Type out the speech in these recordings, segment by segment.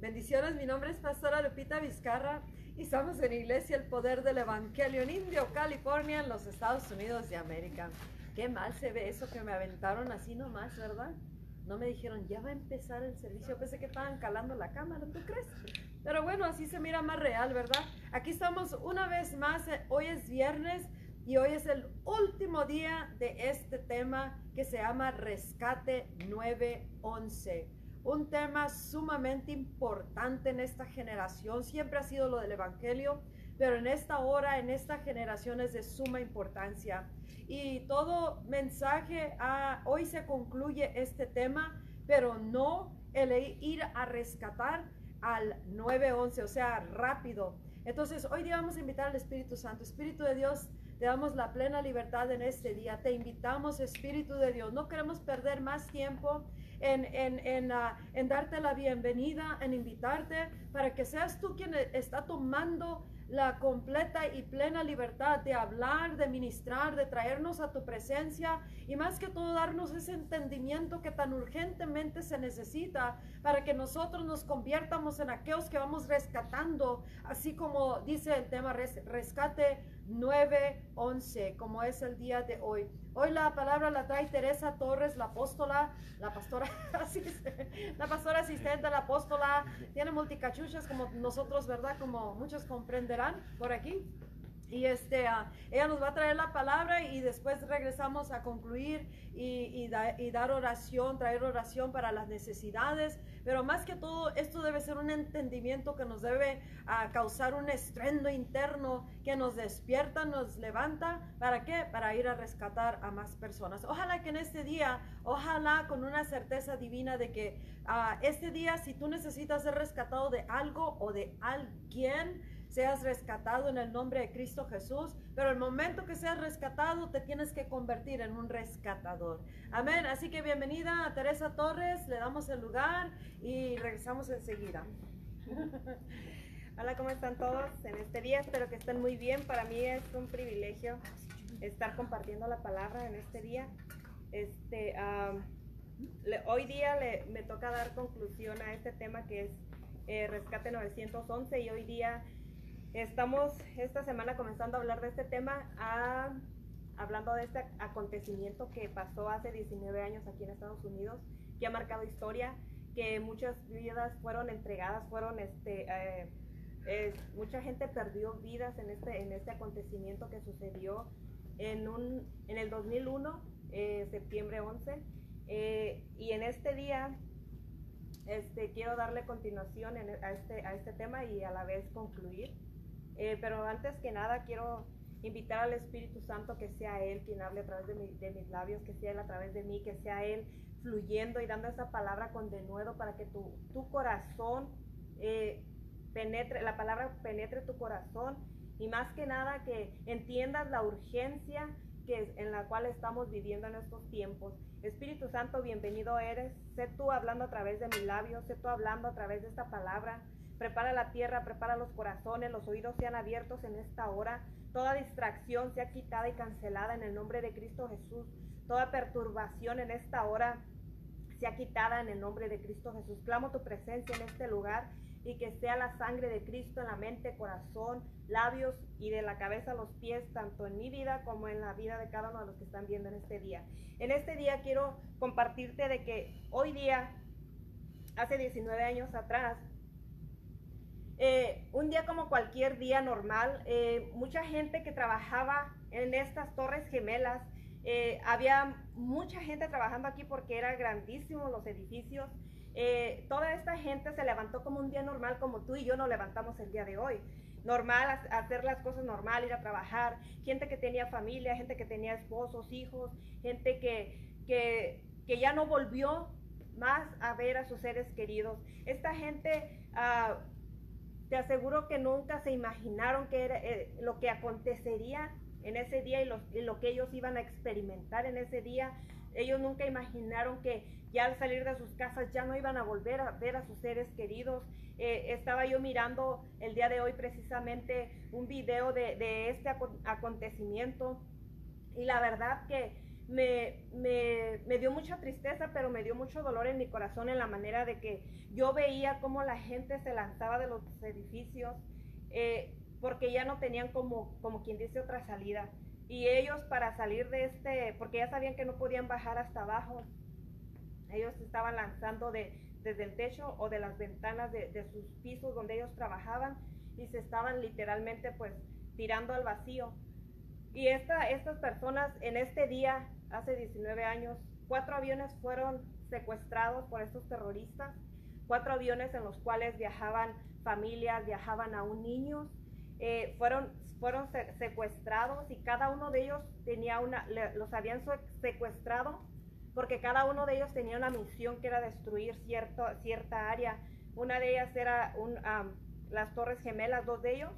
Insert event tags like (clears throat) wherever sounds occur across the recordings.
Bendiciones, mi nombre es Pastora Lupita Vizcarra y estamos en Iglesia El Poder del Evangelio en Indio, California, en los Estados Unidos de América. Qué mal se ve eso que me aventaron así nomás, ¿verdad? No me dijeron, ya va a empezar el servicio. Pensé que estaban calando la cámara, ¿tú crees? Pero bueno, así se mira más real, ¿verdad? Aquí estamos una vez más. eh, Hoy es viernes y hoy es el último día de este tema que se llama Rescate 911 un tema sumamente importante en esta generación. Siempre ha sido lo del Evangelio, pero en esta hora, en esta generación es de suma importancia. Y todo mensaje, ah, hoy se concluye este tema, pero no el ir a rescatar al 911, o sea, rápido. Entonces, hoy día vamos a invitar al Espíritu Santo. Espíritu de Dios, te damos la plena libertad en este día. Te invitamos, Espíritu de Dios. No queremos perder más tiempo en, en, en, ah, en darte la bienvenida, en invitarte para que seas tú quien está tomando la completa y plena libertad de hablar, de ministrar, de traernos a tu presencia y más que todo darnos ese entendimiento que tan urgentemente se necesita para que nosotros nos conviertamos en aquellos que vamos rescatando, así como dice el tema res- rescate 911, como es el día de hoy. Hoy la palabra la trae Teresa Torres, la apóstola, la pastora, (laughs) la pastora asistente, la apóstola, tiene multicachuchas como nosotros, ¿verdad? Como muchos comprenderán por aquí. Y este, ah, ella nos va a traer la palabra y después regresamos a concluir y, y da- y dar oración, traer oración para las necesidades. Pero más que todo, esto debe ser un entendimiento que nos debe ah, causar un estruendo interno que nos despierta, nos levanta. ¿Para qué? Para ir a rescatar a más personas. Ojalá que en este día, ojalá con una certeza divina de que ah, este día, si tú necesitas ser rescatado de algo o de alguien, seas rescatado en el nombre de Cristo Jesús, pero el momento que seas rescatado te tienes que convertir en un rescatador. Amén. Así que bienvenida a Teresa Torres, le damos el lugar y regresamos enseguida. (laughs) Hola, ¿cómo están todos en este día? Espero que estén muy bien. Para mí es un privilegio estar compartiendo la palabra en este día. Este, am, le- hoy día le- me toca dar conclusión a este tema que es eh, Rescate 911 y hoy día estamos esta semana comenzando a hablar de este tema, a- hablando de este acontecimiento que pasó hace 19 años aquí en Estados Unidos, que ha marcado historia, que muchas vidas fueron entregadas, fueron este... eh, mucha gente perdió vidas en este, en este acontecimiento que sucedió en, un, en el 2001, eh, septiembre 11. eh, y en este día este, quiero darle continuación en- a, este, a este tema y a la vez concluir. Eh, pero antes que nada quiero invitar al Espíritu Santo que sea Él quien hable a través de, mi- mis labios, que sea Él a través de mí, que sea Él fluyendo y dando esa palabra con denuedo para que tu, corazón eh, penetre, la palabra penetre tu corazón y más que nada que entiendas la urgencia que en la cual estamos viviendo en estos tiempos. Espíritu Santo, bienvenido eres. Sé tú hablando a través de mis labios, sé tú hablando a través de esta palabra. Prepara la tierra, prepara los corazones, los oídos sean abiertos en esta hora. Toda distracción sea quitada y cancelada en el nombre de Cristo Jesús. Toda perturbación en esta hora sea quitada en el nombre de Cristo Jesús. Clamo tu presencia en este lugar y que sea la sangre de Cristo en la mente, corazón, labios y de la cabeza a los pies, tanto en mi vida como en la vida de cada uno de los que están viendo en este día. En este día quiero compartirte de que hoy día, hace 19 años atrás, eh, un día como cualquier día normal, eh, mucha gente que trabajaba en estas torres gemelas, eh, había mucha gente trabajando aquí porque eran grandísimos los edificios. Toda esta gente se levantó como un día normal, como tú y yo nos levantamos el día de hoy. Normal, ha- hacer las cosas normal, ir a trabajar. Gente que tenía familia, gente que tenía esposos, hijos, gente que, que, que ya no volvió más a ver a sus seres queridos. Esta gente, ah, te aseguro que nunca se imaginaron que era eh, lo que acontecería en ese día y, lo que ellos iban a experimentar en ese día. Ellos nunca imaginaron que ya al salir de sus casas ya no iban a volver a ver a sus seres queridos. Eh, estaba yo mirando el día de hoy precisamente un video de, este acon- acontecimiento y la verdad que me, me, me, dio mucha tristeza, pero me dio mucho dolor en mi corazón en la manera de que yo veía cómo la gente se lanzaba de los edificios eh, porque ya no tenían como, como quien dice otra salida. Y ellos para salir de este, porque ya sabían que no podían bajar hasta abajo, ellos estaban lanzando de, desde el techo o de las ventanas de, de sus pisos donde ellos trabajaban y se estaban literalmente pues tirando al vacío. Y esta, estas personas en este día, hace 19 años, cuatro aviones fueron secuestrados por estos terroristas, cuatro aviones en los cuales viajaban familias, viajaban aún niños, eh, fueron, fueron secuestrados y cada uno de ellos tenía una, los habían secuestrado porque cada uno de ellos tenía una misión que era destruir cierto, cierta área. Una de ellas era las Torres Gemelas, dos de ellos,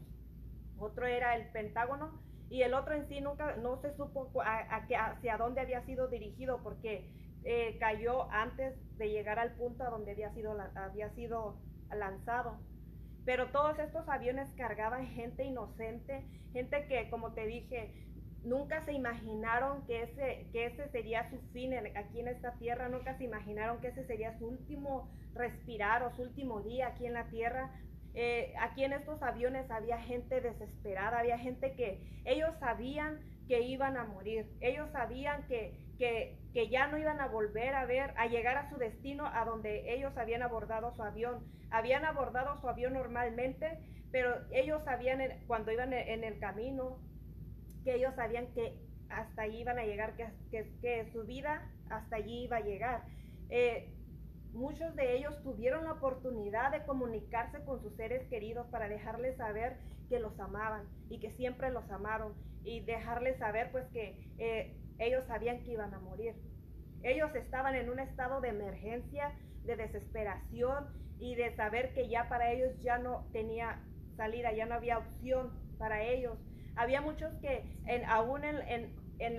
otro era el Pentágono y el otro en sí nunca no se supo hacia dónde había sido dirigido porque eh, cayó antes de llegar al punto a donde había sido, había sido lanzado. Pero todos estos aviones cargaban gente inocente, gente que, como te dije, nunca se imaginaron que ese, que ese sería su fin aquí en esta tierra, nunca se imaginaron que ese sería su último respirar o su último día aquí en la tierra, eh, aquí en estos aviones había gente desesperada, había gente que ellos sabían que iban a morir, ellos sabían que, que, que, ya no iban a volver a ver, a llegar a su destino a donde ellos habían abordado su avión. Habían abordado su avión normalmente, pero ellos sabían cuando iban en el camino que ellos sabían que hasta allí iban a llegar, que, que, su vida hasta allí iba a llegar. Eh, Muchos de ellos tuvieron la oportunidad de comunicarse con sus seres queridos para dejarles saber que los amaban y que siempre los amaron y dejarles saber pues que eh, ellos sabían que iban a morir. Ellos estaban en un estado de emergencia, de desesperación y de saber que ya para ellos ya no tenía salida, ya no había opción para ellos. Había muchos que en, aún en, en, en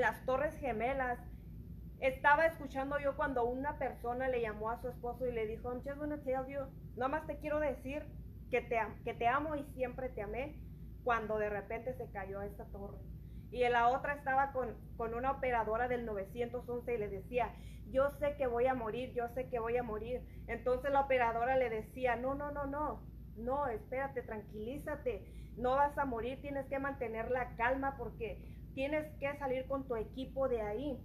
las torres gemelas estaba escuchando yo cuando una persona le llamó a su esposo y le dijo, I'm just gonna tell you, nada más te quiero decir que te, que te amo y siempre te amé, cuando de repente se cayó esta torre. Y la otra estaba con, con una operadora del 911 y le decía, yo sé que voy a morir, yo sé que voy a morir. Entonces la operadora le decía, no, no, no, no, no, espérate, tranquilízate, no vas a morir, tienes que mantener la calma porque tienes que salir con tu equipo de ahí.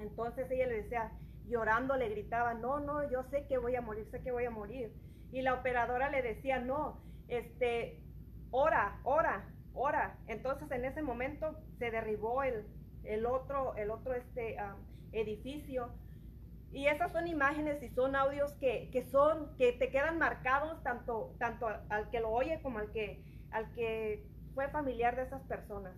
Entonces ella le decía, llorando, le gritaba, no, no, yo sé que voy a morir, sé que voy a morir. Y la operadora le decía, no, este, ora, ora, ora. Entonces en ese momento se derribó el, el otro, el otro este, edificio. Y esas son imágenes y son audios que, que, son, que te quedan marcados tanto, tanto al que lo oye como al que, al que fue familiar de esas personas.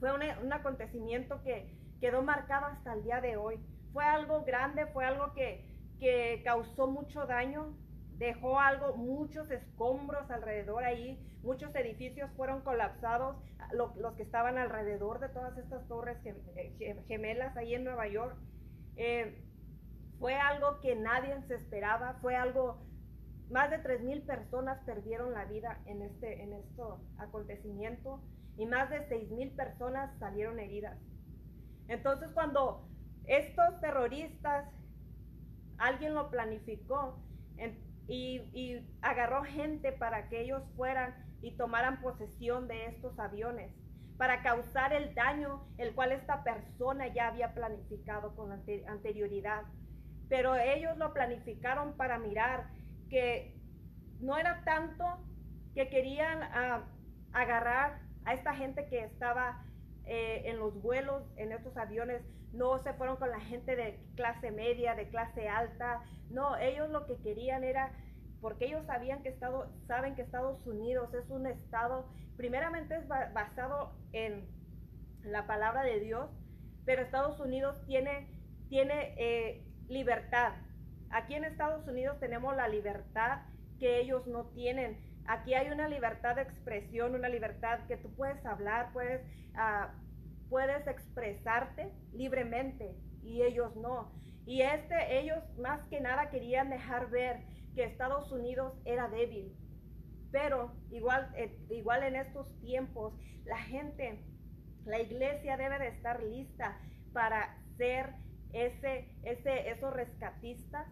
Fue un acontecimiento que, quedó marcado hasta el día de hoy. Fue algo grande, fue algo que, que causó mucho daño, dejó algo, muchos escombros alrededor ahí, muchos edificios fueron colapsados, los que estaban alrededor de todas estas torres eh, gemelas ahí en Nueva York. Eh, fue algo que nadie se esperaba, fue algo, más de 3.000 personas perdieron la vida en este, en acontecimiento y más de 6.000 personas salieron heridas. Entonces cuando estos terroristas, alguien lo planificó y, agarró gente para que ellos fueran y tomaran posesión de estos aviones, para causar el daño el cual esta persona ya había planificado con anterioridad. Pero ellos lo planificaron para mirar que no era tanto que querían ah, agarrar a esta gente que estaba eh, en los vuelos, en estos aviones, no se fueron con la gente de clase media, de clase alta, no, ellos lo que querían era, porque ellos sabían que Estado, saben que Estados Unidos es un estado, primeramente es basado en la palabra de Dios, pero Estados Unidos tiene, tiene eh, libertad. Aquí en Estados Unidos tenemos la libertad que ellos no tienen. Aquí hay una libertad de expresión, una libertad que tú puedes hablar, puedes, uh, puedes expresarte libremente y ellos no. Y este, ellos más que nada querían dejar ver que Estados Unidos era débil. Pero igual, eh, igual en estos tiempos, la gente La iglesia debe de estar lista para ser ese, ese, esos rescatistas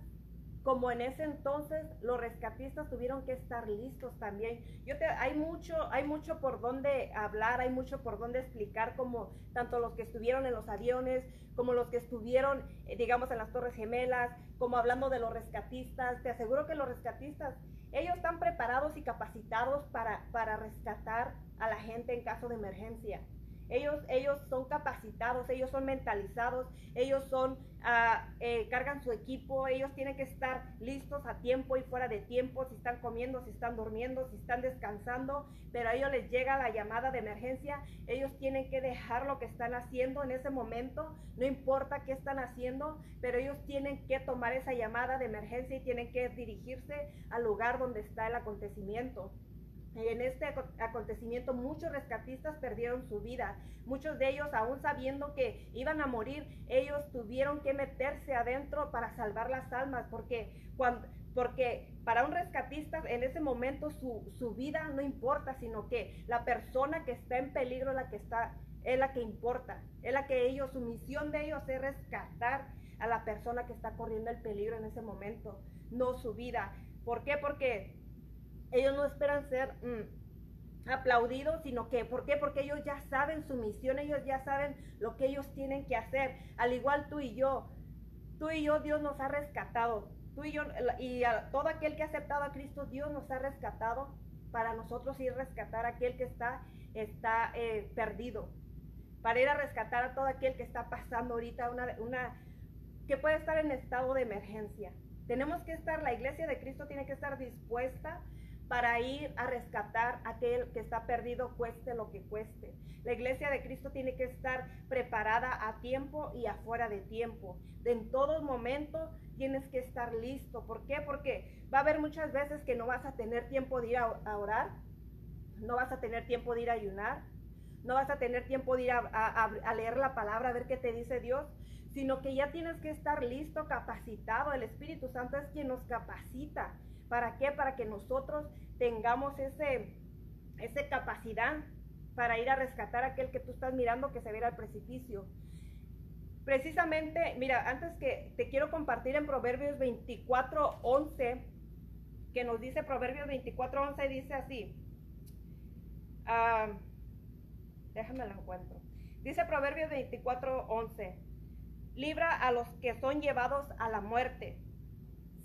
como en ese entonces los rescatistas tuvieron que estar listos también. Yo te, hay mucho, hay mucho por donde hablar, hay mucho por donde explicar, como tanto los que estuvieron en los aviones, como los que estuvieron, eh, digamos, en las Torres Gemelas, como hablando de los rescatistas. Te aseguro que los rescatistas, ellos están preparados y capacitados para, para rescatar a la gente en caso de emergencia. Ellos, ellos son capacitados, ellos son mentalizados, ellos son, eh, cargan su equipo, ellos tienen que estar listos a tiempo y fuera de tiempo, si están comiendo, si están durmiendo, si están descansando, pero a ellos les llega la llamada de emergencia, ellos tienen que dejar lo que están haciendo en ese momento, no importa qué están haciendo, pero ellos tienen que tomar esa llamada de emergencia y tienen que dirigirse al lugar donde está el acontecimiento. En este acontecimiento muchos rescatistas perdieron su vida. Muchos de ellos, aún sabiendo que iban a morir, ellos tuvieron que meterse adentro para salvar las almas, porque, cuando, porque para un rescatista en ese momento su, su vida no importa, sino que la persona que está en peligro la que, está, es la que importa, es la que ellos, su misión de ellos es rescatar a la persona que está corriendo el peligro en ese momento, no su vida. ¿Por qué? Porque ellos no esperan ser mm, aplaudidos, sino que, ¿por qué? Porque ellos ya saben su misión, ellos ya saben lo que ellos tienen que hacer. Al igual tú y yo, tú y yo, Dios nos ha rescatado. Tú y yo, y a todo aquel que ha aceptado a Cristo, Dios nos ha rescatado para nosotros ir a rescatar a aquel que está, está eh, perdido. Para ir a rescatar a todo aquel que está pasando ahorita una, una, que puede estar en estado de emergencia. Tenemos que estar, la iglesia de Cristo tiene que estar dispuesta para ir a rescatar a aquel que está perdido, cueste lo que cueste. La iglesia de Cristo tiene que estar preparada a tiempo y afuera de tiempo. en todo momento tienes que estar listo. ¿Por qué? Porque va a haber muchas veces que no vas a tener tiempo de ir a, orar, no vas a tener tiempo de ir a ayunar, no vas a tener tiempo de ir a, a leer la palabra, a ver qué te dice Dios, sino que ya tienes que estar listo, capacitado. El Espíritu Santo es quien nos capacita. ¿Para qué? Para que nosotros tengamos ese, esa capacidad para ir a rescatar a aquel que tú estás mirando que se ve al precipicio. Precisamente, mira, antes que te quiero compartir en Proverbios 24, 11, que nos dice Proverbios 24, 11, dice así. Ah, déjame lo encuentro. Dice Proverbios 24, 11. Libra a los que son llevados a la muerte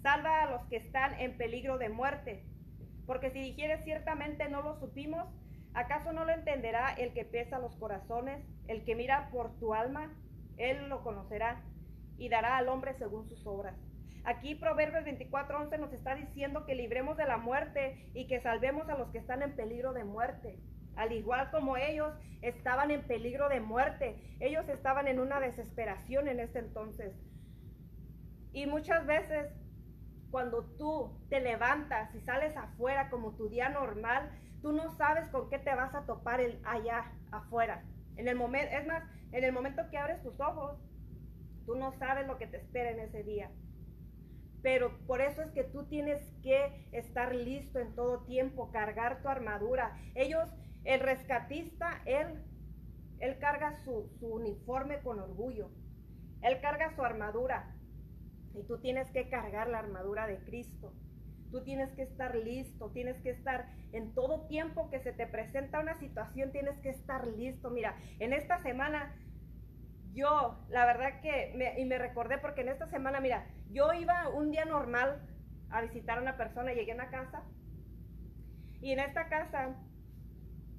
Salva a los que están en peligro de muerte. Porque si dijeres ciertamente no lo supimos, ¿acaso no lo entenderá el que pesa los corazones, el que mira por tu alma? Él lo conocerá y dará al hombre según sus obras. Aquí Proverbios 24:11 nos está diciendo que libremos de la muerte y que salvemos a los que están en peligro de muerte. Al igual como ellos estaban en peligro de muerte, ellos estaban en una desesperación en ese entonces. Y muchas veces cuando tú te levantas y sales afuera como tu día normal, tú no sabes con qué te vas a topar allá afuera. En el momento, es más, en el momento que abres tus ojos, tú no sabes lo que te espera en ese día. Pero por eso es que tú tienes que estar listo en todo tiempo, cargar tu armadura. Ellos, el rescatista, él, él carga su, su uniforme con orgullo. Él carga su armadura. Y tú tienes que cargar la armadura de Cristo. Tú tienes que estar listo, tienes que estar en todo tiempo que se te presenta una situación, tienes que estar listo. Mira, en esta semana yo, la verdad que, y me recordé porque en esta semana, mira, yo iba un día normal a visitar a una persona, llegué a una casa y en esta casa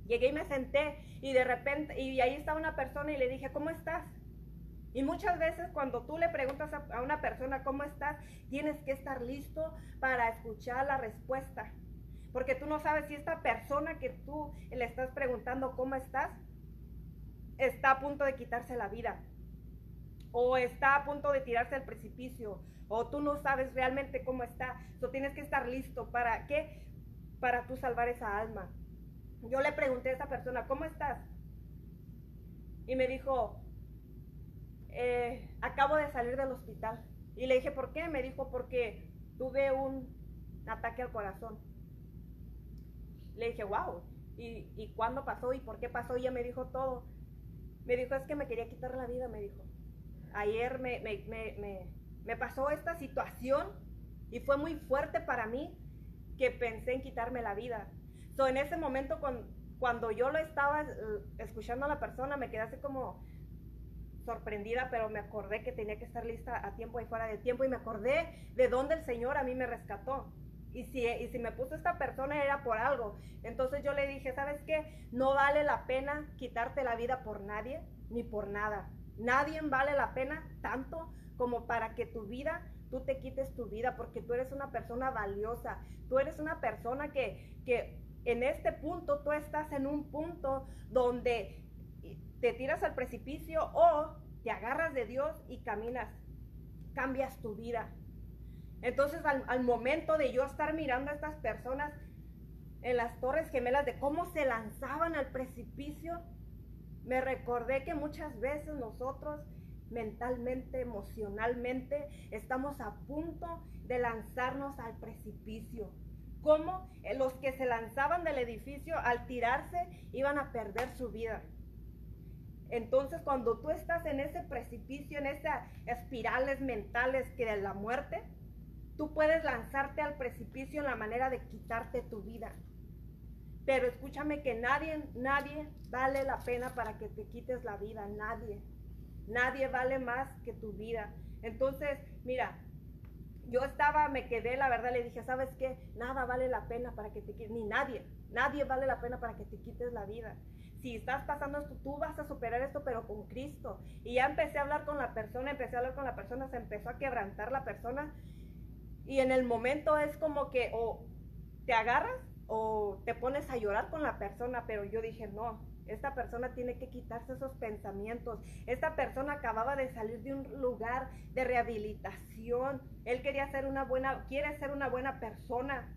llegué y me senté y de repente, y ahí estaba una persona y le dije, ¿cómo estás? Y muchas veces cuando tú le preguntas a, una persona cómo estás, tienes que estar listo para escuchar la respuesta. Porque tú no sabes si esta persona que tú le estás preguntando cómo estás, está a punto de quitarse la vida. O está a punto de tirarse al precipicio. O tú no sabes realmente cómo está. Tú tienes que estar listo. ¿Para qué? Para tú salvar esa alma. Yo le pregunté a esa persona, ¿cómo estás? Y me dijo, eh, acabo de salir del hospital. Y le dije, ¿por qué? Me dijo, porque tuve un ataque al corazón. Le dije, wow, ¿y, ¿y cuándo pasó? ¿Y por qué pasó? Y ella me dijo todo. Me dijo, es que me quería quitar la vida, me dijo. Ayer me, me, me, me pasó esta situación y fue muy fuerte para mí que pensé en quitarme la vida. So, en ese momento, cuando, cuando yo lo estaba eh, escuchando a la persona, me quedé así como sorprendida, pero me acordé que tenía que estar lista a tiempo y fuera de tiempo y me acordé de dónde el Señor a mí me rescató. Y si, y si me puso esta persona era por algo. Entonces yo le dije, ¿sabes qué? No vale la pena quitarte la vida por nadie ni por nada. Nadie vale la pena tanto como para que tu vida, tú te quites tu vida, porque tú eres una persona valiosa. Tú eres una persona que, que en este punto tú estás en un punto donde te tiras al precipicio o te agarras de Dios y caminas, cambias tu vida. Entonces al, momento de yo estar mirando a estas personas en las torres gemelas de cómo se lanzaban al precipicio, me recordé que muchas veces nosotros mentalmente, emocionalmente, estamos a punto de lanzarnos al precipicio. Como eh, los que se lanzaban del edificio al tirarse iban a perder su vida. Entonces, cuando tú estás en ese precipicio, en esas espirales mentales que de la muerte, tú puedes lanzarte al precipicio en la manera de quitarte tu vida. Pero escúchame que nadie, nadie vale la pena para que te quites la vida, nadie. Nadie vale más que tu vida. Entonces, mira, yo estaba, me quedé, la verdad, le dije, ¿sabes qué? Nada vale la pena para que te quites, ni nadie, nadie vale la pena para que te quites la vida si estás pasando esto, tú vas a superar esto, pero con Cristo. Y ya empecé a hablar con la persona, empecé a hablar con la persona, se empezó a quebrantar la persona. Y en el momento es como que o te agarras o te pones a llorar con la persona, pero yo dije, no, esta persona tiene que quitarse esos pensamientos. Esta persona acababa de salir de un lugar de rehabilitación. Él quería ser una buena, quiere ser una buena persona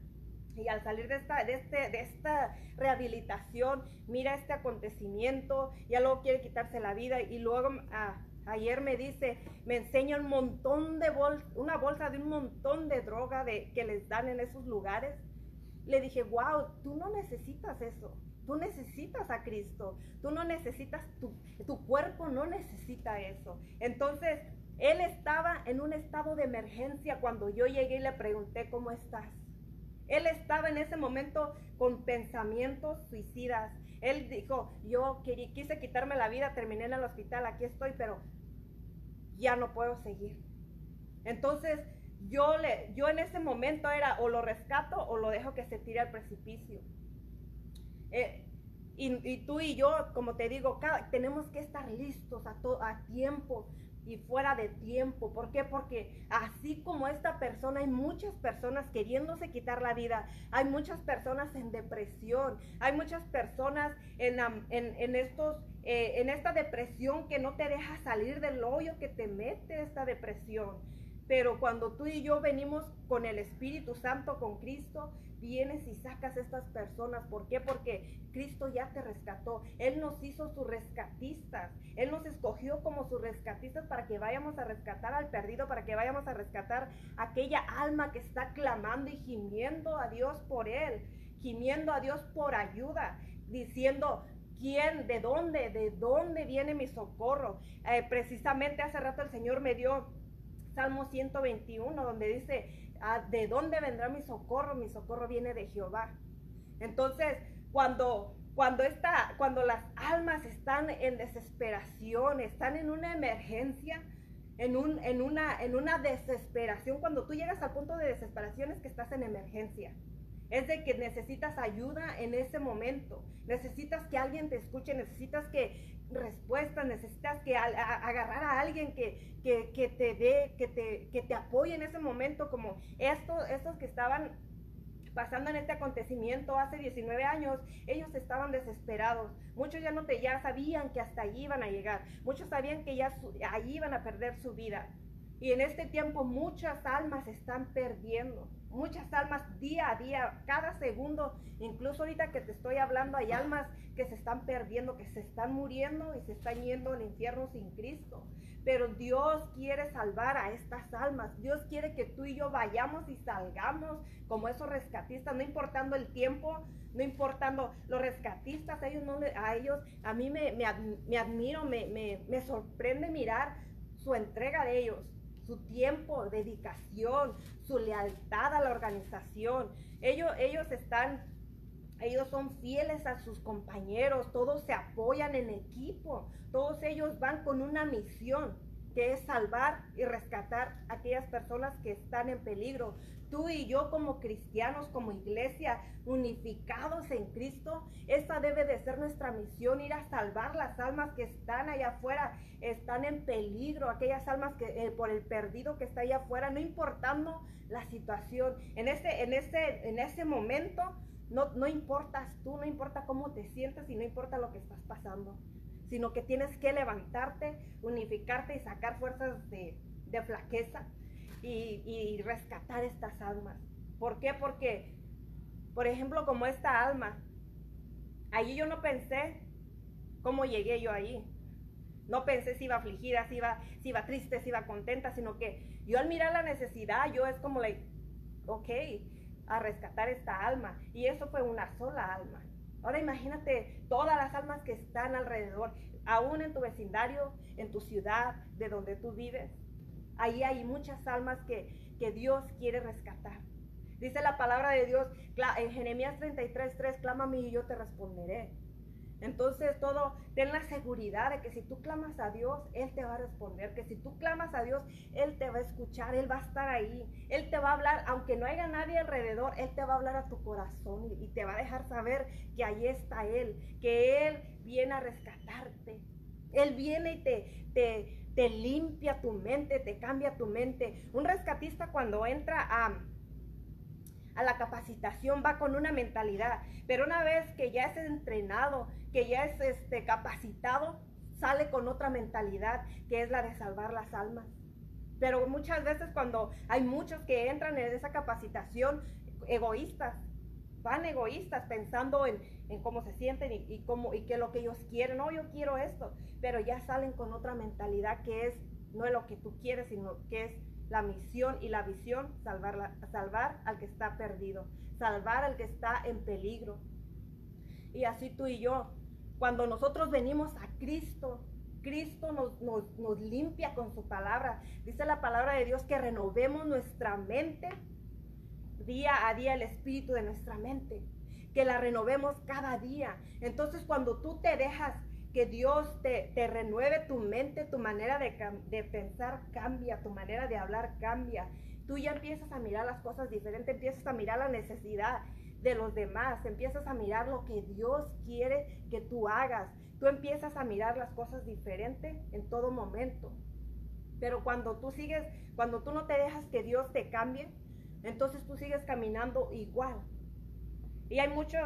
y al salir de esta, de, este, de esta rehabilitación, mira este acontecimiento, ya luego quiere quitarse la vida y luego ah, ayer me dice, me enseña un montón de bolsas, una bolsa de un montón de droga de, que les dan en esos lugares. Le dije, wow, tú no necesitas eso. Tú necesitas a Cristo. Tú no necesitas, tu, tu cuerpo no necesita eso. Entonces, él estaba en un estado de emergencia cuando yo llegué y le pregunté, ¿cómo estás? Él estaba en ese momento con pensamientos suicidas. Él dijo, yo quise quitarme la vida, terminé en el hospital, aquí estoy, pero ya no puedo seguir. Entonces, yo, le, yo en ese momento era o lo rescato o lo dejo que se tire al precipicio. Eh, y, tú y yo, como te digo, tenemos que estar listos a, a tiempo y fuera de tiempo. ¿Por qué? Porque así como esta persona, hay muchas personas queriéndose quitar la vida, hay muchas personas en depresión, hay muchas personas en, en, estos, eh, en esta depresión que no te deja salir del hoyo que te mete esta depresión. Pero cuando tú y yo venimos con el Espíritu Santo, con Cristo, vienes y sacas a estas personas. ¿Por qué? Porque Cristo ya te rescató. Él nos hizo sus rescatistas. Él nos escogió como sus rescatistas para que vayamos a rescatar al perdido, para que vayamos a rescatar aquella alma que está clamando y gimiendo a Dios por él, gimiendo a Dios por ayuda, diciendo, ¿Quién? ¿De dónde? ¿De dónde viene mi socorro? Eh, precisamente hace rato el Señor me dio Salmo 121, donde dice, ¿de dónde vendrá mi socorro? Mi socorro viene de Jehová. Entonces, cuando, cuando, está, cuando las almas están en desesperación, están en una emergencia, en, un, en, una, en una desesperación, cuando tú llegas al punto de desesperación es que estás en emergencia. Es de que necesitas ayuda en ese momento. Necesitas que alguien te escuche, necesitas que, respuestas, necesitas que agarrar a alguien que, que, te dé, que te, que te apoye en ese momento, como estos, estos que estaban pasando en este acontecimiento hace 19 años, ellos estaban desesperados. Muchos ya no te, ya sabían que hasta allí iban a llegar. Muchos sabían que ya allí iban a perder su vida. Y en este tiempo muchas almas están perdiendo. Muchas almas día a día, cada segundo, incluso ahorita que te estoy hablando, hay almas que se están perdiendo, que se están muriendo y se están yendo al infierno sin Cristo. pero Dios quiere salvar a estas almas. Dios quiere que tú y yo vayamos y salgamos como esos rescatistas, no importando el tiempo, no importando los rescatistas, a ellos, no, a, ellos a mí me, admiro, me, me sorprende mirar su entrega de ellos, su tiempo, dedicación, su lealtad a la organización. Ellos, ellos están ellos son fieles a sus compañeros, todos se apoyan en equipo, todos ellos van con una misión que es salvar y rescatar a aquellas personas que están en peligro. Tú y yo como cristianos, como iglesia, unificados en Cristo, esa debe de ser nuestra misión, ir a salvar las almas que están allá afuera, están en peligro, aquellas almas que eh, por el perdido que está allá afuera, no importando la situación. En ese, en ese, en ese momento, no, no importas tú, no importa cómo te sientes y no importa lo que estás pasando, sino que tienes que levantarte, unificarte y sacar fuerzas de, flaqueza y, rescatar estas almas. ¿Por qué? Porque, por ejemplo, como esta alma, allí yo no pensé cómo llegué yo ahí. No pensé si iba afligida, si iba, si iba triste, si iba contenta, sino que yo al mirar la necesidad, yo es como, like, ok, a rescatar esta alma. Y eso fue una sola alma. Ahora imagínate todas las almas que están alrededor, aún en tu vecindario, en tu ciudad, de donde tú vives. Ahí hay muchas almas que, que Dios quiere rescatar. Dice la palabra de Dios en Jeremías 33, 3, clámame y yo te responderé. Entonces todo, ten la seguridad de que si tú clamas a Dios, Él te va a responder, que si tú clamas a Dios, Él te va a escuchar, Él va a estar ahí, Él te va a hablar, aunque no haya nadie alrededor, Él te va a hablar a tu corazón y, te va a dejar saber que ahí está Él, que Él viene a rescatarte. Él viene y te, te, te limpia tu mente, te cambia tu mente. Un rescatista cuando entra a a la capacitación va con una mentalidad, pero una vez que ya es entrenado, que ya es este, capacitado, sale con otra mentalidad, que es la de salvar las almas. Pero muchas veces cuando hay muchos que entran en esa capacitación egoístas, van egoístas pensando en, cómo se sienten y, cómo, y qué es lo que ellos quieren. No, yo quiero esto, pero ya salen con otra mentalidad que es no es lo que tú quieres, sino que es la misión y la visión, salvar, salvar al que está perdido, salvar al que está en peligro. Y así tú y yo, cuando nosotros venimos a Cristo, Cristo nos, nos, limpia con su palabra. Dice la palabra de Dios que renovemos nuestra mente día a día, el espíritu de nuestra mente, que la renovemos cada día. Entonces cuando tú te dejas que Dios te, renueve tu mente, tu manera de, de, pensar cambia, tu manera de hablar cambia. Tú ya empiezas a mirar las cosas diferentes, empiezas a mirar la necesidad de los demás, empiezas a mirar lo que Dios quiere que tú hagas. Tú empiezas a mirar las cosas diferentes en todo momento. Pero cuando tú sigues, cuando tú no te dejas que Dios te cambie, entonces tú sigues caminando igual. Y hay muchos,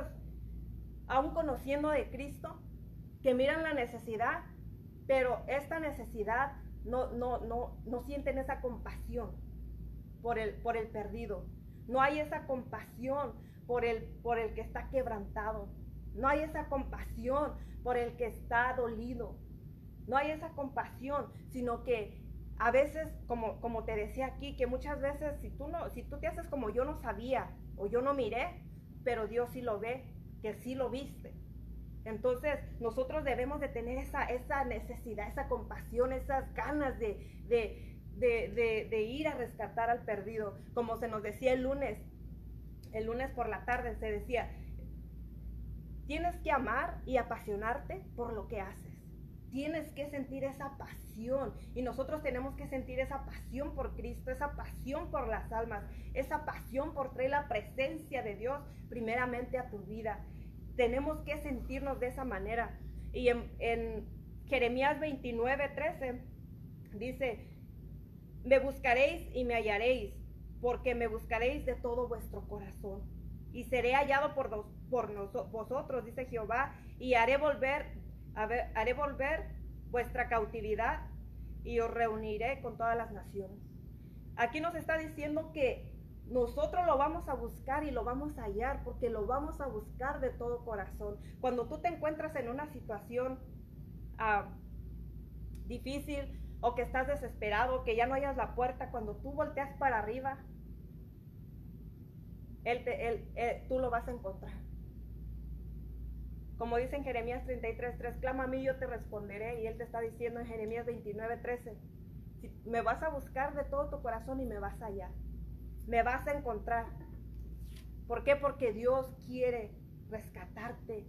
aún conociendo de Cristo, que miran la necesidad, pero esta necesidad no, no, no, no sienten esa compasión por el, por el perdido. No hay esa compasión por el, por el que está quebrantado. No hay esa compasión por el que está dolido. No hay esa compasión, sino que a veces, como, como te decía aquí, que muchas veces si tú, no, si tú te haces como yo no sabía o yo no miré, pero Dios sí lo ve, que sí lo viste. Entonces, nosotros debemos de tener esa, esa necesidad, esa compasión, esas ganas de, de, ir a rescatar al perdido. Como se nos decía el lunes, el lunes por la tarde se decía, tienes que amar y apasionarte por lo que haces. Tienes que sentir esa pasión y nosotros tenemos que sentir esa pasión por Cristo, esa pasión por las almas, esa pasión por traer la presencia de Dios primeramente a tu vida tenemos que sentirnos de esa manera. Y en, Jeremías 29, 13 dice, me buscaréis y me hallaréis, porque me buscaréis de todo vuestro corazón. Y seré hallado por, por vosotros, dice Jehová, y haré volver, haré volver vuestra cautividad y os reuniré con todas las naciones. Aquí nos está diciendo que nosotros lo vamos a buscar y lo vamos a hallar porque lo vamos a buscar de todo corazón. Cuando tú te encuentras en una situación ah, difícil o que estás desesperado, que ya no hayas la puerta, cuando tú volteas para arriba, él te, él, tú lo vas a encontrar. Como dice en Jeremías 33.3, clama a mí, yo te responderé. Y él te está diciendo en Jeremías 29.13, si me vas a buscar de todo tu corazón y me vas allá. Me vas a encontrar. ¿Por qué? Porque Dios quiere rescatarte.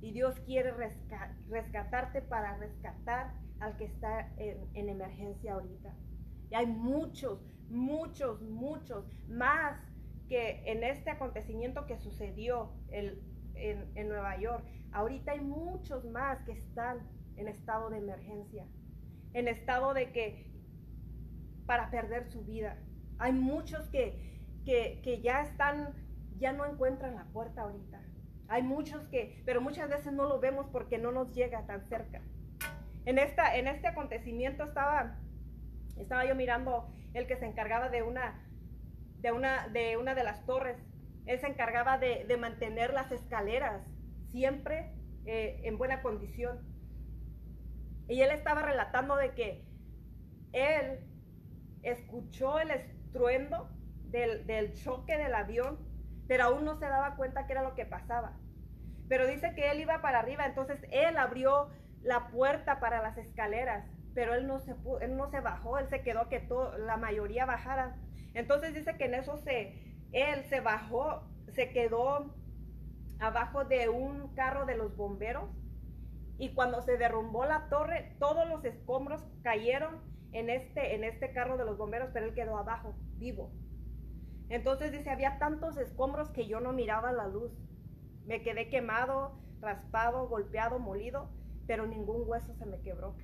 Y Dios quiere rescatarte para rescatar al que está en, emergencia ahorita. Y hay muchos, muchos, muchos más que en este acontecimiento que sucedió en, en Nueva York. Ahorita hay muchos más que están en estado de emergencia, en estado de que para perder su vida. Hay muchos que, que, que ya están, ya no encuentran la puerta ahorita. Hay muchos que, pero muchas veces no lo vemos porque no nos llega tan cerca. En, esta, en este acontecimiento estaba, estaba yo mirando el que se encargaba de una, de una, de una de las torres. Él se encargaba de, mantener las escaleras siempre eh, en buena condición. Y él estaba relatando de que él escuchó el estruendo del, del, choque del avión, pero aún no se daba cuenta que era lo que pasaba. Pero dice que él iba para arriba, entonces él abrió la puerta para las escaleras, pero él no se, él no se bajó, él se quedó que todo, la mayoría bajara. Entonces dice que en eso se, él se bajó, se quedó abajo de un carro de los bomberos y cuando se derrumbó la torre, todos los escombros cayeron en este, en este carro de los bomberos, pero él quedó abajo, vivo. Entonces dice, había tantos escombros que yo no miraba la luz. Me quedé quemado, raspado, golpeado, molido, pero ningún hueso se me quebró.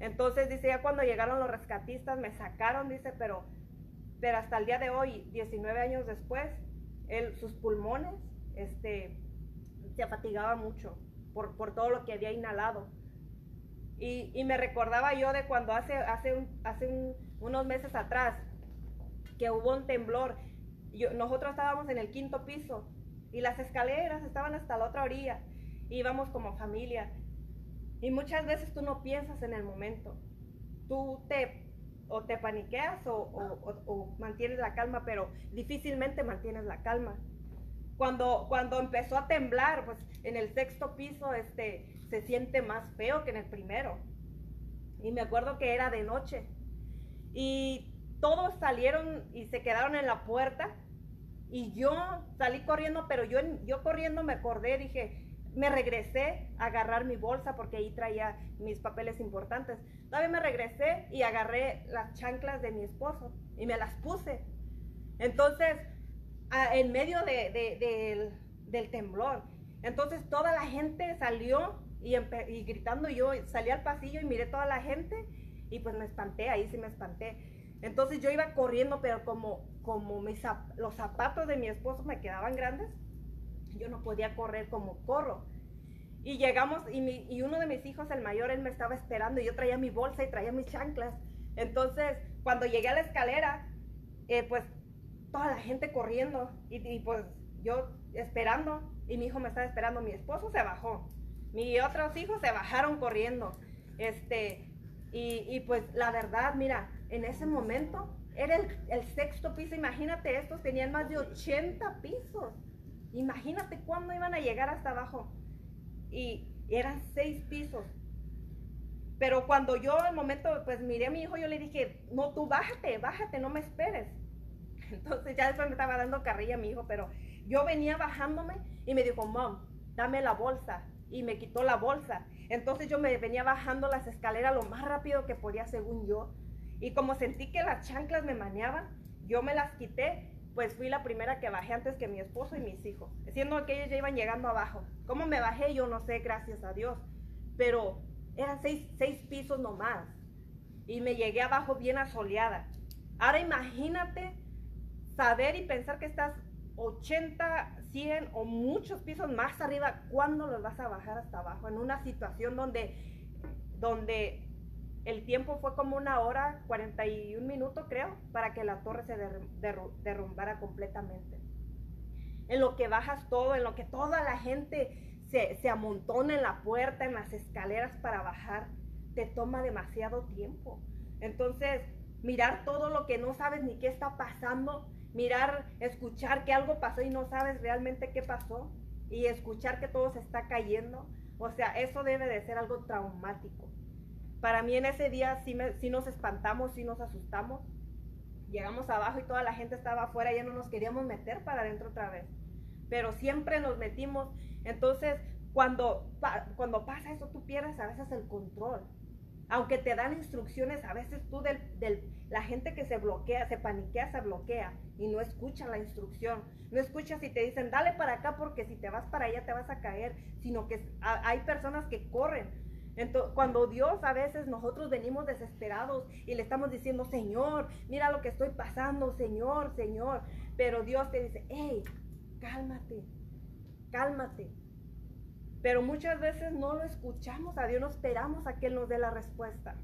Entonces dice, ya cuando llegaron los rescatistas me sacaron, dice, pero, pero hasta el día de hoy, 19 años después, él, sus pulmones este, se fatigaba mucho por, por todo lo que había inhalado. Y, y, me recordaba yo de cuando hace, hace, hace unos meses atrás, que hubo un temblor. Yo, nosotros estábamos en el quinto piso y las escaleras estaban hasta la otra orilla. Íbamos como familia y muchas veces tú no piensas en el momento. Tú te o te paniqueas o, mantienes la calma, pero difícilmente mantienes la calma. Cuando, cuando empezó a temblar, pues en el sexto piso este, se siente más feo que en el primero. Y me acuerdo que era de noche. Y todos salieron y se quedaron en la puerta. Y yo salí corriendo, pero yo, yo corriendo me acordé, dije, me regresé a agarrar mi bolsa porque ahí traía mis papeles importantes. Todavía me regresé y agarré las chanclas de mi esposo y me las puse. Entonces, en medio del, temblor, entonces toda la gente salió y, y, gritando yo salí al pasillo y miré toda la gente y pues me espanté, ahí sí me espanté. Entonces yo iba corriendo, pero como, como mis, los zapatos de mi esposo me quedaban grandes, yo no podía correr como corro. Y llegamos, y, uno de mis hijos, el mayor, él me estaba esperando, y yo traía mi bolsa y traía mis chanclas. Entonces, cuando llegué a la escalera, eh, pues toda la gente corriendo, y, pues yo esperando, y mi hijo me estaba esperando, mi esposo se bajó, mis otros hijos se bajaron corriendo. Este, y, pues la verdad, mira, en ese momento era el, el, sexto piso, imagínate, estos tenían más de 80 pisos. Imagínate cuándo iban a llegar hasta abajo. Y eran seis pisos. Pero cuando yo al momento, pues miré a mi hijo, yo le dije, no, tú bájate, bájate, no me esperes. (laughs) Entonces ya después me estaba dando carrilla a mi hijo, pero yo venía bajándome y me dijo, mom, dame la bolsa. Y me quitó la bolsa. Entonces yo me venía bajando las escaleras lo más rápido que podía, según yo. Y como sentí que las chanclas me maneaban, yo me las quité pues fui la primera que bajé antes que mi esposo y mis hijos, siendo que ellos ya iban llegando abajo. ¿Cómo me bajé? Yo no sé, gracias a Dios, pero eran seis, seis pisos nomás y me llegué abajo bien asoleada. Ahora imagínate saber y pensar que estás 80, 100 o muchos pisos más arriba, ¿cuándo los vas a bajar hasta abajo? En una situación donde, donde el tiempo fue como una hora, 41 minutos creo, para que la torre se derrumbara completamente. En lo que bajas todo, en lo que toda la gente se, se, amontona en la puerta, en las escaleras para bajar. te toma demasiado tiempo. Entonces, mirar todo lo que no sabes ni qué está pasando, mirar, escuchar que algo pasó y no sabes realmente qué pasó, y escuchar que todo se está cayendo, o sea, eso debe de ser algo traumático. Para mí en ese día sí, nos espantamos, sí nos asustamos. Llegamos abajo y toda la gente estaba afuera, ya no nos queríamos meter para adentro otra vez. Pero siempre nos metimos. Entonces, cuando, cuando pasa eso, tú pierdes a veces el control. Aunque te dan instrucciones, a veces tú del, la gente que se bloquea, se paniquea, se bloquea y no escucha la instrucción. No escucha si te dicen, dale para acá porque si te vas para allá te vas a caer, sino que hay personas que corren. Entonces, cuando Dios a veces nosotros venimos desesperados y le estamos diciendo, Señor, mira lo que estoy pasando, Señor, Señor. Pero Dios te dice, hey, cálmate, cálmate. Pero muchas veces no lo escuchamos a Dios, no esperamos a que Él nos dé la respuesta.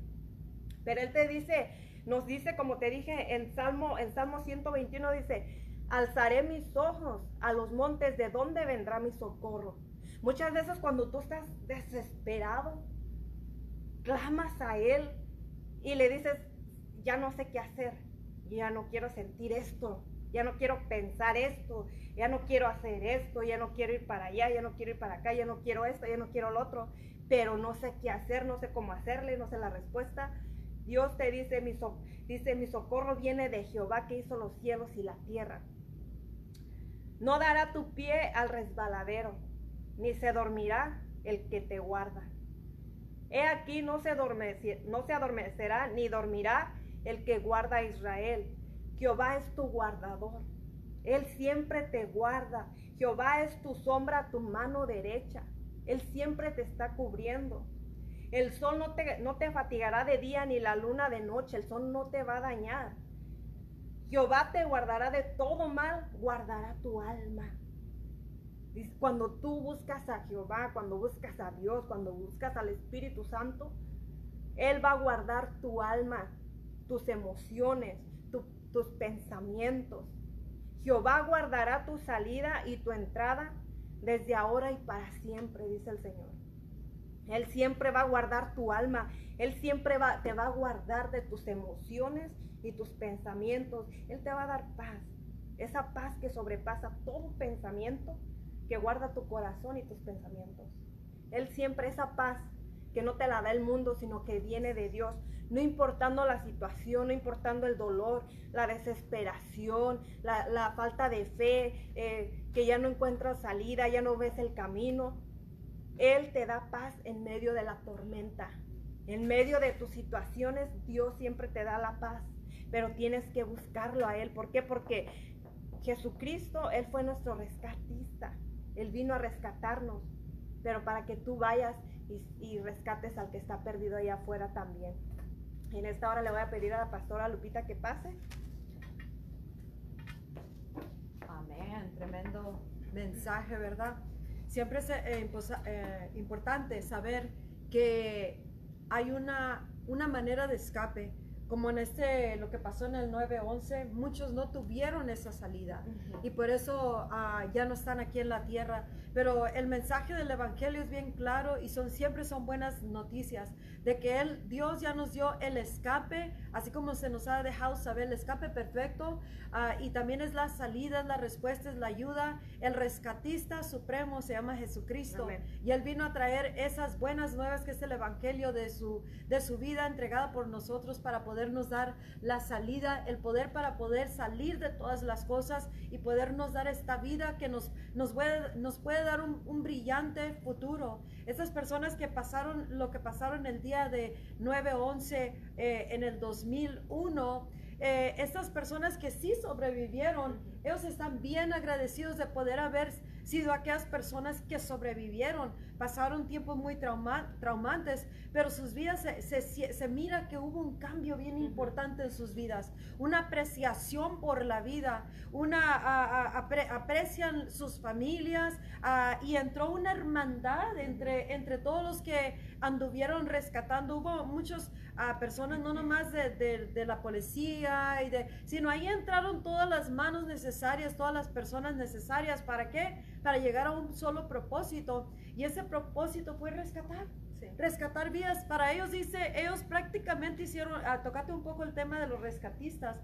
Pero Él te dice, nos dice, como te dije en Salmo, en Salmo 121, dice, alzaré mis ojos a los montes, ¿de dónde vendrá mi socorro? Muchas veces cuando tú estás desesperado, clamas a Él y le dices, ya no sé qué hacer, ya no quiero sentir esto, ya no quiero pensar esto, ya no quiero hacer esto, ya no quiero ir para allá, ya no quiero ir para acá, ya no quiero esto, ya no quiero lo otro, pero no sé qué hacer, no sé cómo hacerle, no sé la respuesta. Dios te dice, mi, dice, mi socorro viene de Jehová que hizo los cielos y la tierra. No dará tu pie al resbaladero, ni se dormirá el que te guarda. He aquí no se, adormecerá ni dormirá el que guarda a Israel. Jehová es tu guardador. Él siempre te guarda. Jehová es tu sombra, tu mano derecha. Él siempre te está cubriendo. El sol no te, no te fatigará de día ni la luna de noche. El sol no te va a dañar. Jehová te guardará de todo mal, guardará tu alma. Cuando tú buscas a Jehová, cuando buscas a Dios, cuando buscas al Espíritu Santo, Él va a guardar tu alma, tus emociones, tus pensamientos. Jehová guardará tu salida y tu entrada desde ahora y para siempre, dice el Señor. Él siempre va a guardar tu alma. Él siempre va, te va a guardar de tus emociones y tus pensamientos. Él te va a dar paz. Esa paz que sobrepasa todo pensamiento, que guarda tu corazón y tus pensamientos. Él siempre, esa paz que no te la da el mundo, sino que viene de Dios. No importando la situación, no importando el dolor, la desesperación, la, falta de fe, eh, que ya no encuentras salida, ya no ves el camino. Él te da paz en medio de la tormenta. En medio de tus situaciones, Dios siempre te da la paz pero tienes que buscarlo a Él. ¿Por qué? Porque Jesucristo, Él fue nuestro rescatista. Él vino a rescatarnos, pero para que tú vayas y, rescates al que está perdido allá afuera también. En esta hora le voy a pedir a la pastora Lupita que pase. Amén, tremendo mensaje, ¿verdad? Siempre es eh, eh, importante saber que hay una, una manera de escape como en este, lo que pasó en el 9-11, muchos no tuvieron esa salida y por eso ah, ya no están aquí en la tierra. Pero el mensaje del Evangelio es bien claro y son, siempre son buenas noticias de que él, Dios ya nos dio el escape, así como se nos ha dejado saber el escape perfecto ah, y también es la salida, es la respuesta, es la ayuda. El rescatista supremo se llama Jesucristo y él vino a traer esas buenas nuevas que es el Evangelio de su, de su vida entregada por nosotros para poder podernos dar la salida, el poder para poder salir de todas las cosas y podernos dar esta vida que nos, nos, puede, nos puede dar un, brillante futuro. Esas personas que pasaron lo que pasaron el día de 9-11 eh, en el 2001, eh, estas personas que sí sobrevivieron, ellos están bien agradecidos de poder haber sido aquellas personas que sobrevivieron, pasaron tiempos muy traumantes, pero sus vidas se, mira que hubo un cambio bien importante en sus vidas, una apreciación por la vida, una aprecian sus familias y entró una hermandad entre, entre todos los que anduvieron rescatando. Hubo muchas personas, no nomás de, de, la policía, y de, sino ahí entraron todas las manos necesarias, todas las personas necesarias. ¿Para qué? Para llegar a un solo propósito. Y ese propósito fue rescatar. Sí. Rescatar vidas, para ellos dice, ellos prácticamente hicieron, ah, tocate un poco el tema de los rescatistas,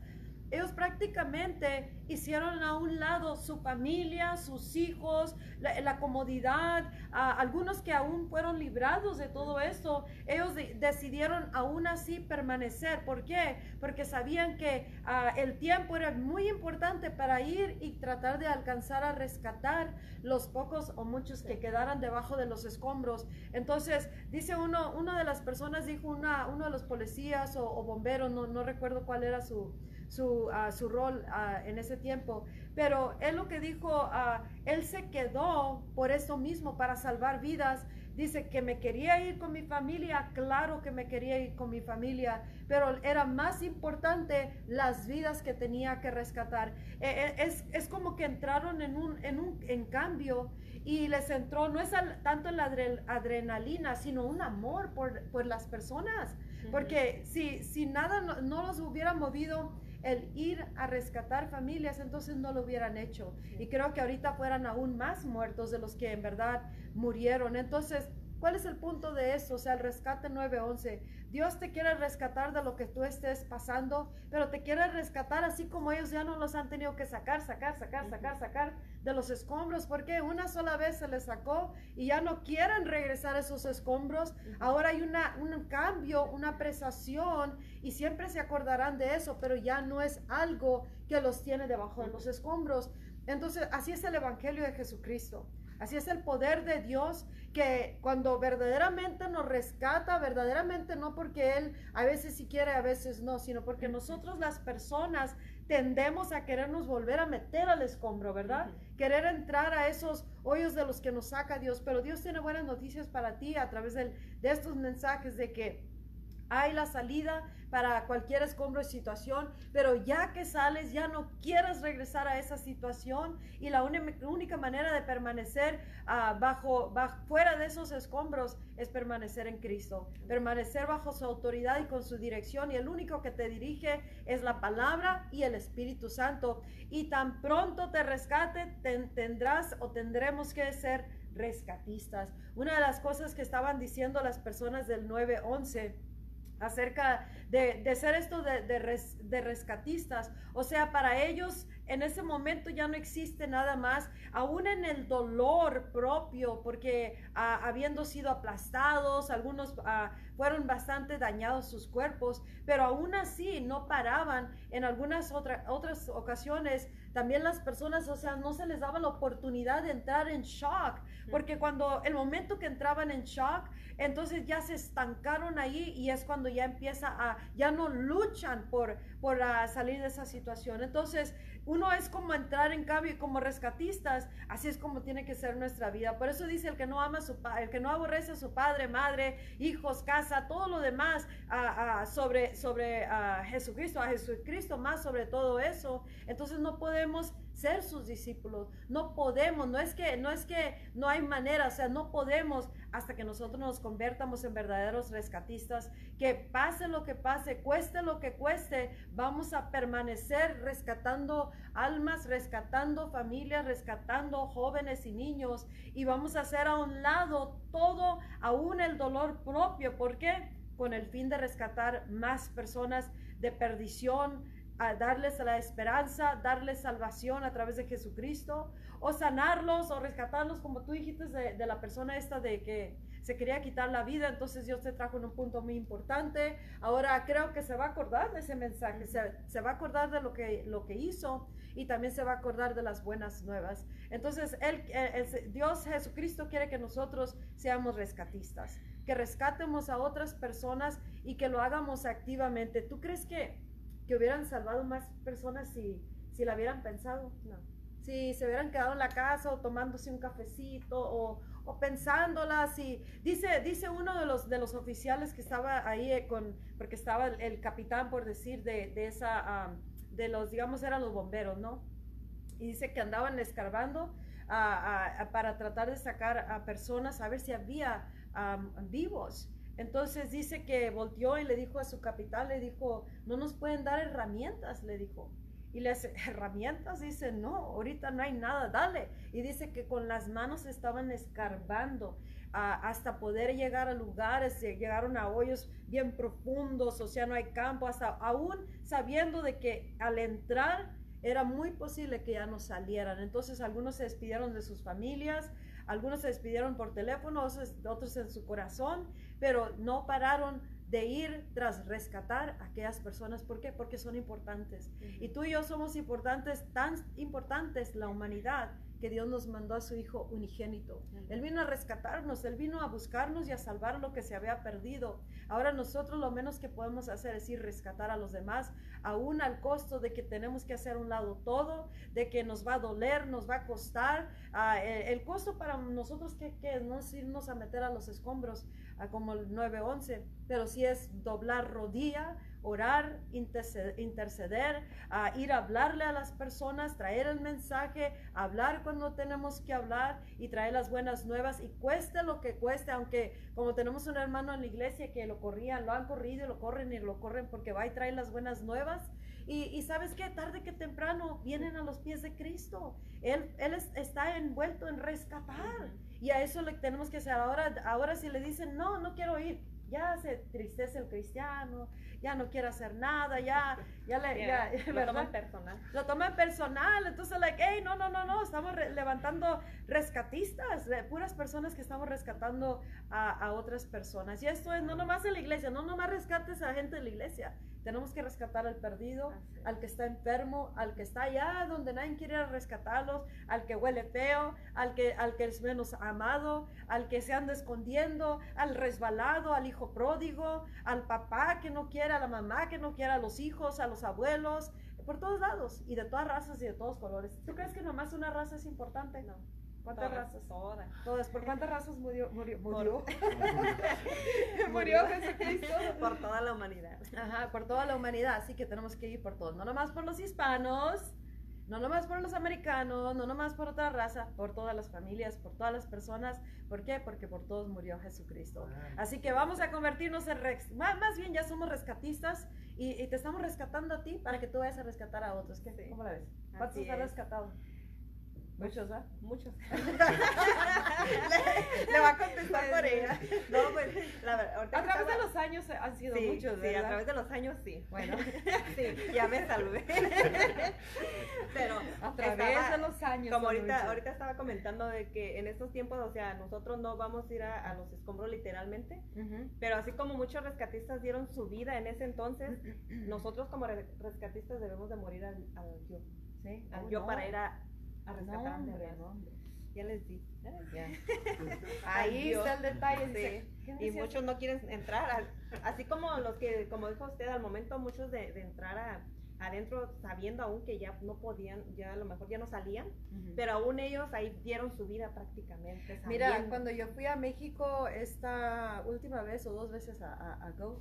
ellos prácticamente hicieron a un lado su familia, sus hijos, la, la comodidad, algunos que aún fueron librados de todo esto, ellos de- decidieron aún así permanecer. ¿Por qué? Porque sabían que ah, el tiempo era muy importante para ir y tratar de alcanzar a rescatar los pocos o muchos que quedaran debajo de los escombros. Entonces, dice uno, una de las personas dijo, una, uno de los policías o, o bomberos, no, no recuerdo cuál era su, su, ah, su rol ah, en ese tiempo. Pero él lo que dijo, ah, él se quedó por eso mismo, para salvar vidas. Dice que me quería ir con mi familia, claro que me quería ir con mi familia, pero era más importante las vidas que tenía que rescatar. Eh, eh, es, es como que entraron en un, en un en cambio y les entró, no es al- tanto la adre- adrenalina, sino un amor por, por las personas. Porque si, si nada no, no los hubiera movido el ir a rescatar familias, entonces no lo hubieran hecho. Y creo que ahorita fueran aún más muertos de los que en verdad murieron. Entonces, ¿cuál es el punto de eso? O sea, el rescate 911. Dios te quiere rescatar de lo que tú estés pasando, pero te quiere rescatar así como ellos ya no los han tenido que sacar, sacar, sacar, sacar, sacar de los escombros, porque una sola vez se les sacó y ya no quieren regresar a esos escombros. Ahora hay una, un cambio, una apreciación y siempre se acordarán de eso, pero ya no es algo que los tiene debajo de los escombros. Entonces, así es el Evangelio de Jesucristo. Así es el poder de Dios que cuando verdaderamente nos rescata, verdaderamente no porque Él a veces sí quiere, a veces no, sino porque nosotros las personas tendemos a querernos volver a meter al escombro, ¿verdad? Querer entrar a esos hoyos de los que nos saca Dios. Pero Dios tiene buenas noticias para ti a través del- de estos mensajes de que hay la salida para cualquier escombro y situación, pero ya que sales, ya no quieres regresar a esa situación y la única manera de permanecer ah, bajo, fuera de esos escombros es permanecer en Cristo, permanecer bajo su autoridad y con su dirección y el único que te dirige es la palabra y el Espíritu Santo y tan pronto te rescate ten- tendrás o tendremos que ser rescatistas. Una de las cosas que estaban diciendo las personas del 911 acerca de, de ser esto de, de res- de rescatistas. O sea, para ellos en ese momento ya no existe nada más, aún en el dolor propio, porque ah, habiendo sido aplastados, algunos ah, fueron bastante dañados sus cuerpos, pero aún así no paraban. En algunas otra- otras ocasiones también las personas, o sea, no se les daba la oportunidad de entrar en shock, porque cuando el momento que entraban en shock, entonces ya se estancaron ahí y es cuando ya empieza a, ya no luchan por, por ah, salir de esa situación. Entonces, uno es como entrar en cambio y como rescatistas, así es como tiene que ser nuestra vida. Por eso dice el que no ama a su el que no aborrece a su padre, madre, hijos, casa, todo lo demás ah, ah, sobre, sobre Jesucristo, a Jesucristo más sobre todo eso. Entonces no podemos ser sus discípulos, no podemos, no es que no es que no hay manera, o sea, no podemos hasta que nosotros nos convertamos en verdaderos rescatistas, que pase lo que pase, cueste lo que cueste, vamos a permanecer rescatando almas, rescatando familias, rescatando jóvenes y niños. Y vamos a hacer a un lado todo, aún el dolor propio, ¿por qué? Con el fin de rescatar más personas de perdición, a darles la esperanza, darles salvación a través de Jesucristo, o sanarlos o rescatarlos, como tú dijiste de, de la persona esta de que se quería quitar la vida, entonces Dios te trajo en un punto muy importante. Ahora creo que se va a acordar de ese mensaje, se, se va a acordar de lo que, lo que hizo y también se va a acordar de las buenas nuevas. Entonces, él, el- el- Dios Jesucristo quiere que nosotros seamos rescatistas, que rescatemos a otras personas y que lo hagamos activamente. ¿Tú crees que, que hubieran salvado más personas si, si la hubieran pensado? No. Si se hubieran quedado en la casa o tomándose un cafecito o, o pensándolas y dice dice uno de los de los oficiales que estaba ahí eh, con porque estaba el, el capitán por decir de, de esa am, de los digamos eran los bomberos no y dice que andaban escarbando ah, ah, para tratar de sacar a personas a ver si había am, vivos entonces dice que volteó y le dijo a su capitán le dijo no nos pueden dar herramientas le dijo y las herramientas dicen, no, ahorita no hay nada, dale. Y dice que con las manos estaban escarbando hasta poder llegar a lugares, llegaron a hoyos bien profundos, o sea, no hay campo, hasta aún sabiendo de que al entrar era muy posible que ya no salieran. Entonces algunos se despidieron de sus familias, algunos se despidieron por teléfono, otros en su corazón, pero no pararon de ir tras rescatar a aquellas personas. ¿Por qué? Porque son importantes. Y tú y yo somos importantes, tan importantes la humanidad, que Dios nos mandó a su Hijo unigénito. Él vino a rescatarnos, Él vino a buscarnos y a salvar lo que se había perdido. Ahora nosotros lo menos que podemos hacer es ir rescatar a los demás, aún al costo de que tenemos que hacer un lado todo, de que nos va a doler, nos va a costar. Ah, el, costo para nosotros que, que no es irnos a meter a los escombros, como el 911, pero sí es doblar rodilla, orar, interceder, a ir a hablarle a las personas, traer el mensaje, hablar cuando tenemos que hablar y traer las buenas nuevas y cueste lo que cueste, aunque como tenemos un hermano en la iglesia que lo corrían, lo han corrido y lo corren y lo corren porque va y trae las buenas nuevas. Y, sabes que tarde que temprano vienen a los pies de Cristo. Él, él está envuelto en rescatar. Y a eso le tenemos que hacer. Ahora, ahora si le dicen, no, no quiero ir, ya se tristece el cristiano, ya no quiere hacer nada, ya, ya le, ya, lo toman personal. Lo toman personal, entonces, like, hey, no, no, no, no, estamos levantando rescatistas, puras personas que estamos rescatando a, a, otras personas. Y esto es no nomás en la iglesia, no nomás rescates a gente de la iglesia, tenemos que rescatar al perdido, al que está enfermo, al que está allá donde nadie quiere rescatarlos, al que huele feo, al que, al que es menos amado, al que se anda escondiendo, al resbalado, al hijo pródigo, al papá que no quiere, a la mamá que no quiere, a los hijos, a los abuelos, por todos lados y de toas razas y de todos colores. ¿Tú crees que nomás una raza es importante? No. ¿Cuántas razas? Todas. Todas. ¿Por cuántas razas murió? Murió. Murió, (laughs) (laughs) murió Jesucristo. Por toda la humanidad. Ajá, por toda la humanidad. Así que tenemos que ir por todos. No nomás por los hispanos, no nomás por los americanos, no nomás por otra raza, por todas las familias, por todas las personas. ¿Por qué? Porque por todos murió Jesucristo. Así que vamos a convertirnos en... Más, bien ya somos rescatistas y, te estamos rescatando a ti para que tú vayas a rescatar a otros. ¿Qué, ¿Cómo la ves? ¿Cuántos has rescatado? Muchos, ¿ah? Muchos. (laughs) le, va a contestar por ella. No, pues, la verdad. A través de los años han sido muchos, ¿verdad? Sí, a través de los años sí. Bueno, (laughs) sí, ya me salvé. (laughs) Pero a través de los años. Como ahorita, ahorita estaba comentando de que en estos tiempos, o sea, nosotros no vamos a ir a, los escombros literalmente, pero así como muchos rescatistas dieron su vida en ese entonces, (clears throat) nosotros como rescatistas debemos de morir al, yo. Sí, al oh, yo para ir a a rescatar Ya les di. (laughs) Ahí está el detalle. Y muchos no quieren entrar. así como los que, como dijo usted, al momento muchos de, entrar a, adentro sabiendo aún que ya no podían, ya a lo mejor ya no salían, pero aún ellos ahí dieron su vida prácticamente. Mira, cuando yo fui a México esta última vez o dos veces a, Go,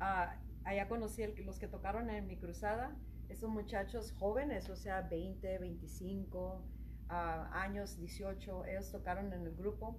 allá conocí los que tocaron en mi cruzada esos muchachos jóvenes, o sea, 20, 25 ah, años, 18, ellos tocaron en el grupo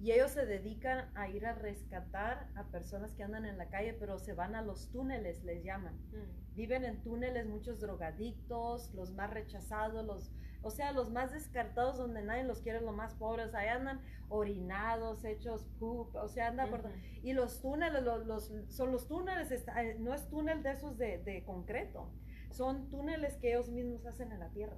y ellos se dedican a ir a rescatar a personas que andan en la calle, pero se van a los túneles, les llaman. Mm. Viven en túneles muchos drogadictos, los más rechazados, los, o sea, los más descartados donde nadie los quiere, los más pobres, ahí andan orinados, hechos poop, o sea, andan por... Y los túneles, los, son los túneles, eh, no es túnel de esos de, de concreto, son túneles que ellos mismos hacen en la tierra,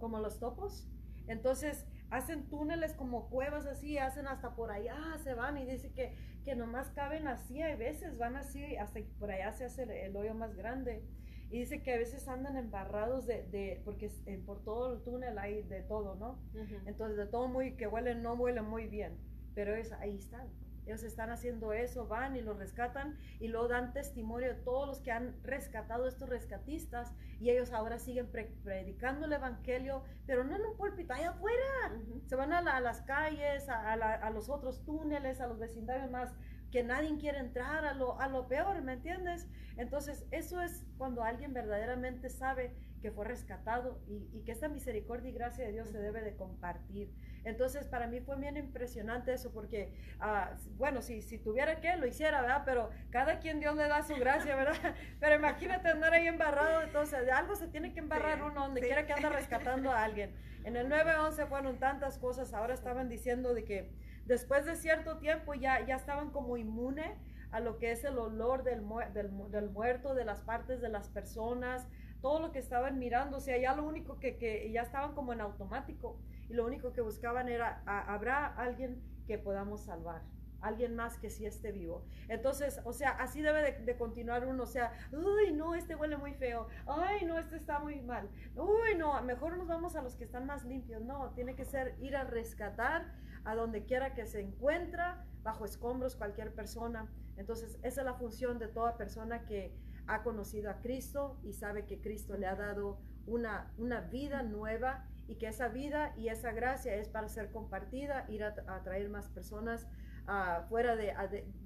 como los topos. Entonces, hacen túneles como cuevas así, hacen hasta por allá, se van y dice que, que nomás caben así, a veces van así, hasta por allá se hace el, hoyo más grande. Y dice que a veces andan embarrados de, de porque por todo el túnel hay de todo, ¿no? Entonces, de todo muy, que huele, no huele muy bien, pero es, ahí están. Ellos están haciendo eso, van y los rescatan y luego dan testimonio de todos los que han rescatado estos rescatistas y ellos ahora siguen predicando el evangelio, pero no en un púlpito, allá afuera. Se van a, las calles, a, los otros túneles, a los vecindarios más, que nadie quiere entrar a lo, a lo peor, ¿me entiendes? Entonces, eso es cuando alguien verdaderamente sabe que fue rescatado y, y, que esta misericordia y gracia de Dios se debe de compartir. Entonces, para mí fue bien impresionante eso, porque, uh, bueno, si, si tuviera que, lo hiciera, ¿verdad? Pero cada quien Dios le da su gracia, ¿verdad? (laughs) Pero imagínate andar ahí embarrado, entonces, de algo se tiene que embarrar uno donde quiera que anda (laughs) rescatando a alguien. En el 911 fueron tantas cosas, ahora estaban diciendo de que después de cierto tiempo ya, ya estaban como inmune a lo que es el olor del, del, del muerto, de las partes de las personas, todo lo que estaban mirando, o sea, ya lo único que, que ya estaban como en automático y lo único que buscaban era, ¿habrá alguien que podamos salvar? Alguien más que sí esté vivo. Entonces, o sea, así debe de, continuar uno. O sea, uy, no, este huele muy feo. Ay, no, este está muy mal. Uy, no, mejor nos vamos a los que están más limpios. No, tiene que ser ir a rescatar a donde quiera que se encuentra, bajo escombros, cualquier persona. Entonces, esa es la función de toda persona que ha conocido a Cristo y sabe que Cristo le ha dado una, una vida nueva y que esa vida y esa gracia es para ser compartida, ir a, traer más personas uh, fuera de,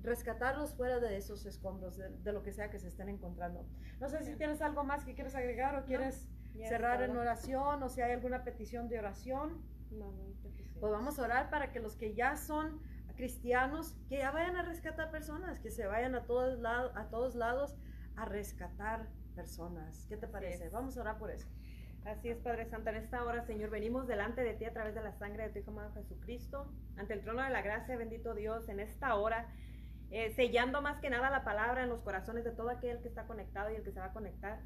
rescatarlos fuera de esos escombros, de, lo que sea que se estén encontrando. No sé si tienes algo más que quieres agregar o quieres cerrar en oración o si hay alguna petición de oración. No, no Pues vamos a orar para que los que ya son cristianos, que ya vayan a rescatar personas, que se vayan a todos, lados, a todos lados a rescatar personas. ¿Qué te parece? Vamos a orar por eso. Así es, Padre Santo. En esta hora, Señor, venimos delante de ti a través de la sangre de tu Hijo amado Jesucristo, ante el trono de la gracia, bendito Dios, en esta hora, eh, sellando más que nada la palabra en los corazones de todo aquel que está conectado y el que se va a conectar.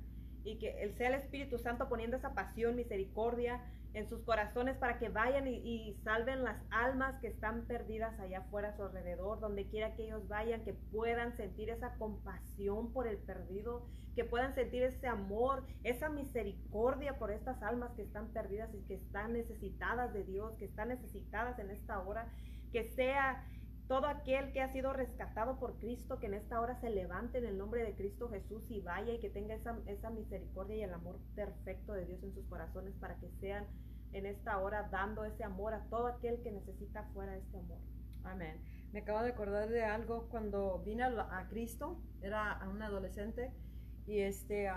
Y que el sea el Espíritu Santo poniendo esa pasión, misericordia en sus corazones para que vayan y, salven las almas que están perdidas allá afuera a su alrededor, donde quiera que ellos vayan, que puedan sentir esa compasión por el perdido que puedan sentir ese amor, esa misericordia por estas almas que están perdidas y que están necesitadas de Dios, que están necesitadas en esta hora, que sea todo aquel que ha sido rescatado por Cristo, que en esta hora se levante en el nombre de Cristo Jesús y vaya y que tenga esa, esa misericordia y el amor perfecto de Dios en sus corazones para que sean en esta hora dando ese amor a todo aquel que necesita fuera este amor. Amén. Me acabo de acordar de algo cuando vine a, a Cristo, era un adolescente y, este,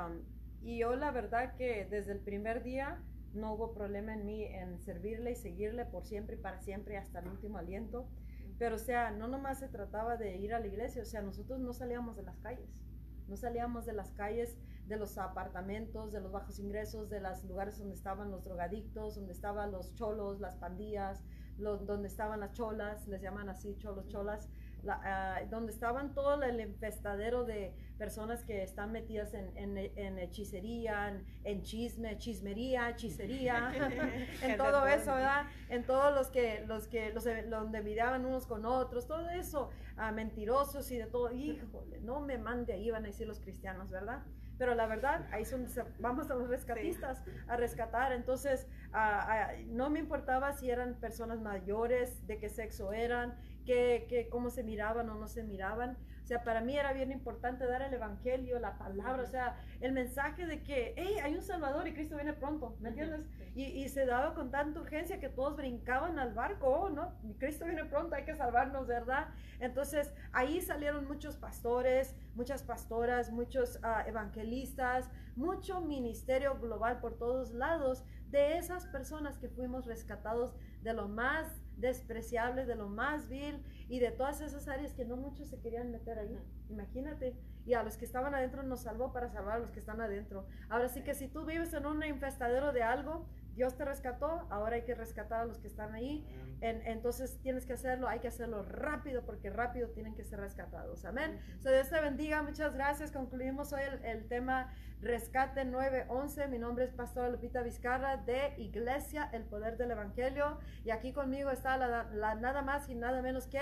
y yo la verdad que desde el primer día no hubo problema en mí en servirle y seguirle por siempre y para siempre hasta el último aliento. Pero o sea, no nomás se trataba de ir a la iglesia, o sea, nosotros no salíamos de las calles, no salíamos de las calles, de los apartamentos, de los bajos ingresos, de los lugares donde estaban los drogadictos, donde estaban los cholos, las pandillas, los, donde estaban las cholas, les llaman así cholos, cholas, Ah, donde estaban todo el infestadero de personas que están metidas en, en, hechicería, en, chisme, chismería, hechicería, (laughs) (laughs) en todo eso, ¿verdad? En todos los que, los que, los, donde miraban unos con otros, todo eso, a mentirosos y de todo. Híjole, no me mande ahí, van a decir los cristianos, ¿verdad? Pero la verdad, ahí son, vamos a los rescatistas a rescatar. Entonces, no me importaba si eran personas mayores, de qué sexo eran, que, cómo se miraban o no se miraban. O sea, para mí era bien importante dar el evangelio, la palabra, o sea, el mensaje de que, hey, hay un Salvador y Cristo viene pronto, ¿me entiendes? Y, y, se daba con tanta urgencia que todos brincaban al barco, oh, ¿no? Cristo viene pronto, hay que salvarnos, ¿verdad? Entonces, ahí salieron muchos pastores, muchas pastoras, muchos ah, evangelistas, mucho ministerio global por todos lados de esas personas que fuimos rescatados de lo más despreciable, de lo más vil y de todas esas áreas que no muchos se querían meter ahí. Imagínate. Y a los que estaban adentro nos salvó para salvar a los que están adentro. Ahora sí que si tú vives en un infestadero de algo, Dios te rescató, ahora hay que rescatar a los que están ahí. entonces tienes que hacerlo, hay que hacerlo rápido porque rápido tienen que ser rescatados. Amén. So, Dios te bendiga, muchas gracias. Concluimos hoy el, tema Rescate 911. Mi nombre es Pastora Lupita Vizcarra de Iglesia El Poder del Evangelio. Y aquí conmigo está la nada más y nada menos que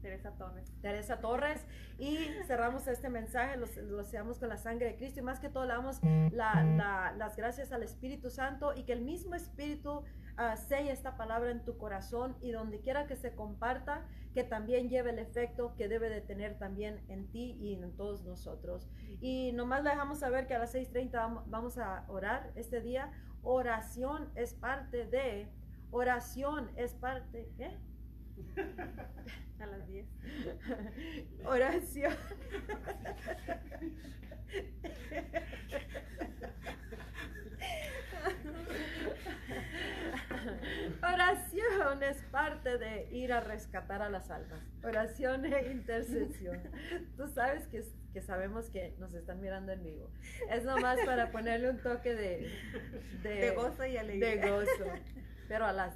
Teresa Torres. Teresa Torres. Y cerramos este mensaje, lo, lo con la sangre de Cristo y más que todo le damos las gracias al Espíritu Santo y que el mismo Espíritu uh, esta palabra en tu corazón y donde quiera que se comparta, que también lleve el efecto que debe de tener también en ti y en todos nosotros. Y nomás le dejamos saber que a las 6.30 vamos a orar este día. Oración es parte de, oración es parte, ¿eh? A las 10. (laughs) Oración. Oración es parte de ir a rescatar a las almas. Oración e intercesión. Tú sabes que, que sabemos que nos están mirando en vivo. Es nomás para ponerle un toque de, De gozo y alegría. de gozo. Pero a las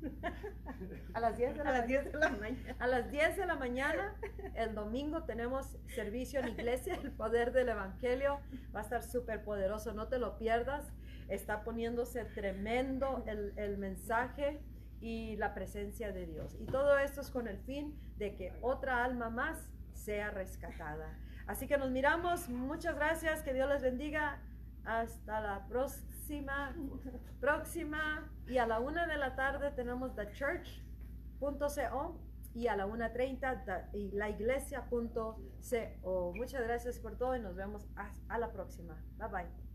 (laughs) a las 10 de A la las mañana. 10 de la mañana. A las 10 de la mañana, el domingo, tenemos servicio en iglesia, el poder del Evangelio. Va a estar súper poderoso, no te lo pierdas. Está poniéndose tremendo el, el mensaje y la presencia de Dios. Y todo esto es con el fin de que otra alma más sea rescatada. Así que nos miramos. Muchas gracias. Que Dios les bendiga. Hasta la próxima. Próxima. Y a la una de la tarde tenemos The Church.co y a la 1.30 da- y la iglesia.co. Muchas gracias por todo y nos vemos a la próxima. Bye bye.